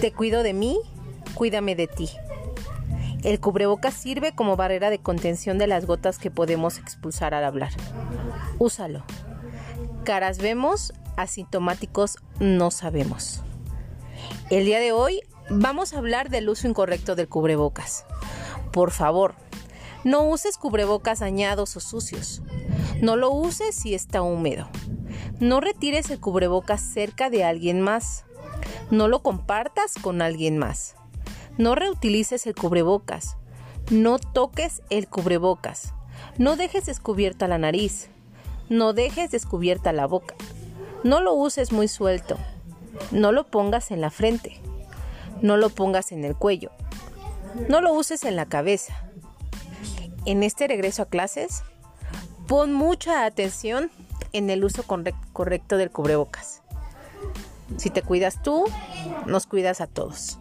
Te cuido de mí, cuídame de ti. El cubrebocas sirve como barrera de contención de las gotas que podemos expulsar al hablar. Úsalo. Caras vemos, asintomáticos no sabemos. El día de hoy vamos a hablar del uso incorrecto del cubrebocas. Por favor, no uses cubrebocas dañados o sucios. No lo uses si está húmedo. No retires el cubrebocas cerca de alguien más. No lo compartas con alguien más. No reutilices el cubrebocas. No toques el cubrebocas. No dejes descubierta la nariz. No dejes descubierta la boca. No lo uses muy suelto. No lo pongas en la frente. No lo pongas en el cuello. No lo uses en la cabeza. En este regreso a clases, pon mucha atención en el uso correcto del cubrebocas. Si te cuidas tú, nos cuidas a todos.